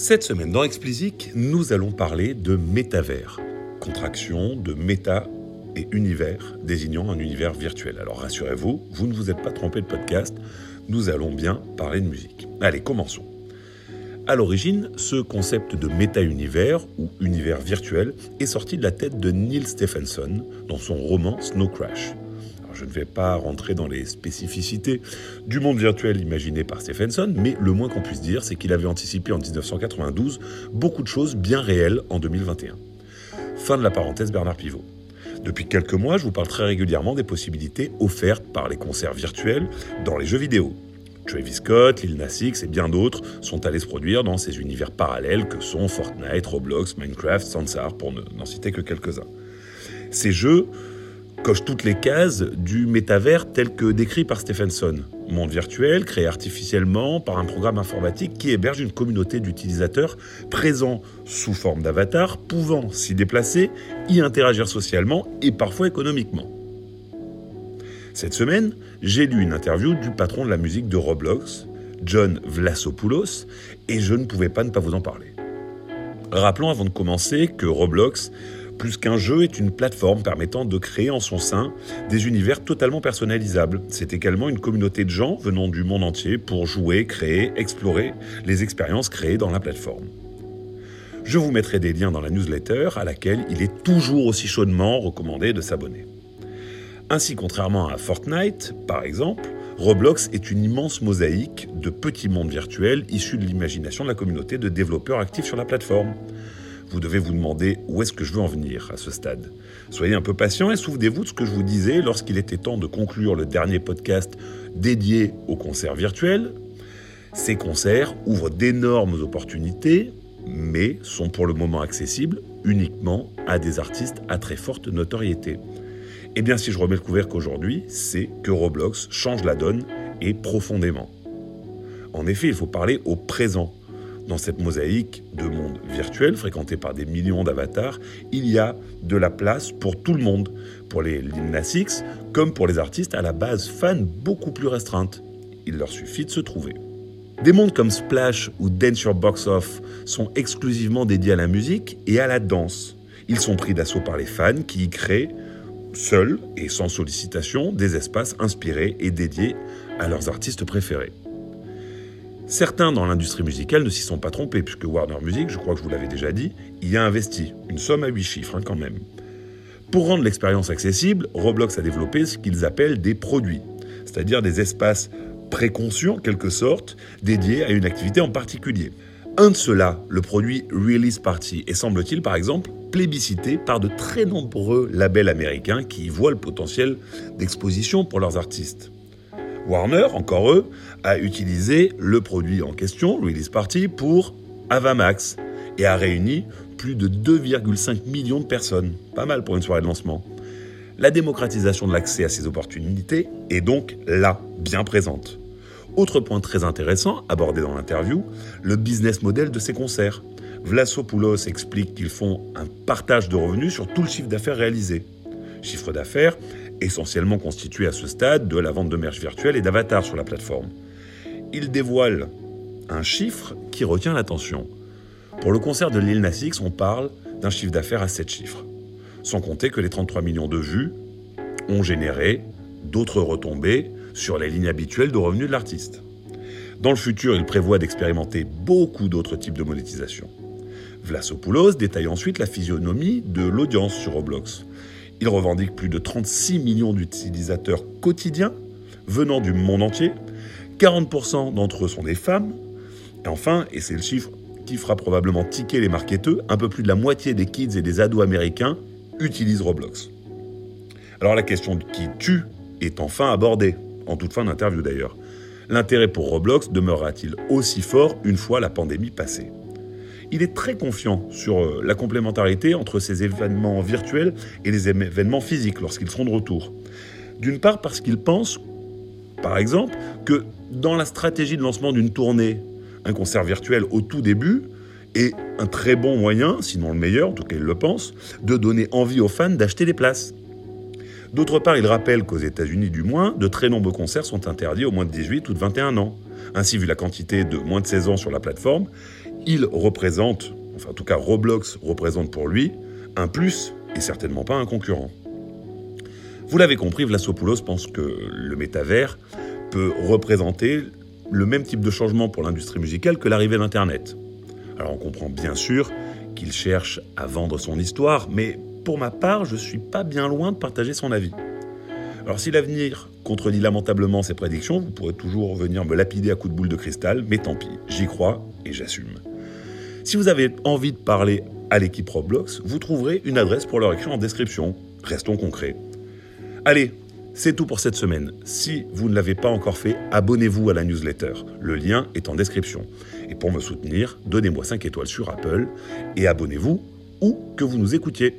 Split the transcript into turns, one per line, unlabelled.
Cette semaine dans Explicit, nous allons parler de métavers, contraction de méta et univers, désignant un univers virtuel. Alors rassurez-vous, vous ne vous êtes pas trompé de podcast, nous allons bien parler de musique. Allez, commençons. À l'origine, ce concept de méta-univers ou univers virtuel est sorti de la tête de Neil Stephenson dans son roman Snow Crash je ne vais pas rentrer dans les spécificités du monde virtuel imaginé par Stephenson, mais le moins qu'on puisse dire, c'est qu'il avait anticipé en 1992 beaucoup de choses bien réelles en 2021. Fin de la parenthèse Bernard Pivot. Depuis quelques mois, je vous parle très régulièrement des possibilités offertes par les concerts virtuels dans les jeux vidéo. Travis Scott, Lil Nas X et bien d'autres sont allés se produire dans ces univers parallèles que sont Fortnite, Roblox, Minecraft, Sansar, pour n'en citer que quelques-uns. Ces jeux coche toutes les cases du métavers tel que décrit par Stephenson. Monde virtuel créé artificiellement par un programme informatique qui héberge une communauté d'utilisateurs présents sous forme d'avatar, pouvant s'y déplacer, y interagir socialement et parfois économiquement. Cette semaine, j'ai lu une interview du patron de la musique de Roblox, John Vlasopoulos, et je ne pouvais pas ne pas vous en parler. Rappelons avant de commencer que Roblox plus qu'un jeu, est une plateforme permettant de créer en son sein des univers totalement personnalisables. C'est également une communauté de gens venant du monde entier pour jouer, créer, explorer les expériences créées dans la plateforme. Je vous mettrai des liens dans la newsletter à laquelle il est toujours aussi chaudement recommandé de s'abonner. Ainsi, contrairement à Fortnite, par exemple, Roblox est une immense mosaïque de petits mondes virtuels issus de l'imagination de la communauté de développeurs actifs sur la plateforme vous devez vous demander où est-ce que je veux en venir à ce stade. Soyez un peu patient et souvenez-vous de ce que je vous disais lorsqu'il était temps de conclure le dernier podcast dédié aux concerts virtuels. Ces concerts ouvrent d'énormes opportunités, mais sont pour le moment accessibles uniquement à des artistes à très forte notoriété. Eh bien, si je remets le couvercle aujourd'hui, c'est que Roblox change la donne et profondément. En effet, il faut parler au présent dans cette mosaïque de monde virtuel fréquenté par des millions d'avatars, il y a de la place pour tout le monde, pour les Lil comme pour les artistes à la base fans beaucoup plus restreintes. Il leur suffit de se trouver. Des mondes comme Splash ou Dance Your Box Off sont exclusivement dédiés à la musique et à la danse. Ils sont pris d'assaut par les fans qui y créent, seuls et sans sollicitation, des espaces inspirés et dédiés à leurs artistes préférés. Certains dans l'industrie musicale ne s'y sont pas trompés, puisque Warner Music, je crois que je vous l'avais déjà dit, y a investi, une somme à 8 chiffres hein, quand même. Pour rendre l'expérience accessible, Roblox a développé ce qu'ils appellent des produits, c'est-à-dire des espaces préconçus en quelque sorte, dédiés à une activité en particulier. Un de ceux-là, le produit Release Party, est semble-t-il par exemple plébiscité par de très nombreux labels américains qui y voient le potentiel d'exposition pour leurs artistes. Warner, encore eux, a utilisé le produit en question, Release Party, pour Avamax et a réuni plus de 2,5 millions de personnes. Pas mal pour une soirée de lancement. La démocratisation de l'accès à ces opportunités est donc là, bien présente. Autre point très intéressant abordé dans l'interview, le business model de ces concerts. Vlasopoulos explique qu'ils font un partage de revenus sur tout le chiffre d'affaires réalisé. Chiffre d'affaires essentiellement constitué à ce stade de la vente de merch virtuelle et d'avatars sur la plateforme. Il dévoile un chiffre qui retient l'attention. Pour le concert de Lil Nas on parle d'un chiffre d'affaires à 7 chiffres. Sans compter que les 33 millions de vues ont généré d'autres retombées sur les lignes habituelles de revenus de l'artiste. Dans le futur, il prévoit d'expérimenter beaucoup d'autres types de monétisation. Vlasopoulos détaille ensuite la physionomie de l'audience sur Roblox. Il revendique plus de 36 millions d'utilisateurs quotidiens venant du monde entier. 40% d'entre eux sont des femmes. Et enfin, et c'est le chiffre qui fera probablement tiquer les marketeurs, un peu plus de la moitié des kids et des ados américains utilisent Roblox. Alors la question qui tue est enfin abordée, en toute fin d'interview d'ailleurs. L'intérêt pour Roblox demeurera-t-il aussi fort une fois la pandémie passée? Il est très confiant sur euh, la complémentarité entre ces événements virtuels et les événements physiques lorsqu'ils seront de retour. D'une part parce qu'il pense, par exemple, que dans la stratégie de lancement d'une tournée, un concert virtuel au tout début est un très bon moyen, sinon le meilleur, en tout cas il le pense, de donner envie aux fans d'acheter des places. D'autre part, il rappelle qu'aux États-Unis du moins, de très nombreux concerts sont interdits aux moins de 18 ou de 21 ans. Ainsi, vu la quantité de moins de 16 ans sur la plateforme, il représente, enfin en tout cas Roblox représente pour lui, un plus et certainement pas un concurrent. Vous l'avez compris, Vlasopoulos pense que le métavers peut représenter le même type de changement pour l'industrie musicale que l'arrivée d'Internet. Alors on comprend bien sûr qu'il cherche à vendre son histoire, mais pour ma part, je suis pas bien loin de partager son avis. Alors si l'avenir contredit lamentablement ses prédictions, vous pourrez toujours venir me lapider à coups de boule de cristal, mais tant pis, j'y crois et j'assume. Si vous avez envie de parler à l'équipe Roblox, vous trouverez une adresse pour leur écrire en description. Restons concrets. Allez, c'est tout pour cette semaine. Si vous ne l'avez pas encore fait, abonnez-vous à la newsletter. Le lien est en description. Et pour me soutenir, donnez-moi 5 étoiles sur Apple et abonnez-vous où que vous nous écoutiez.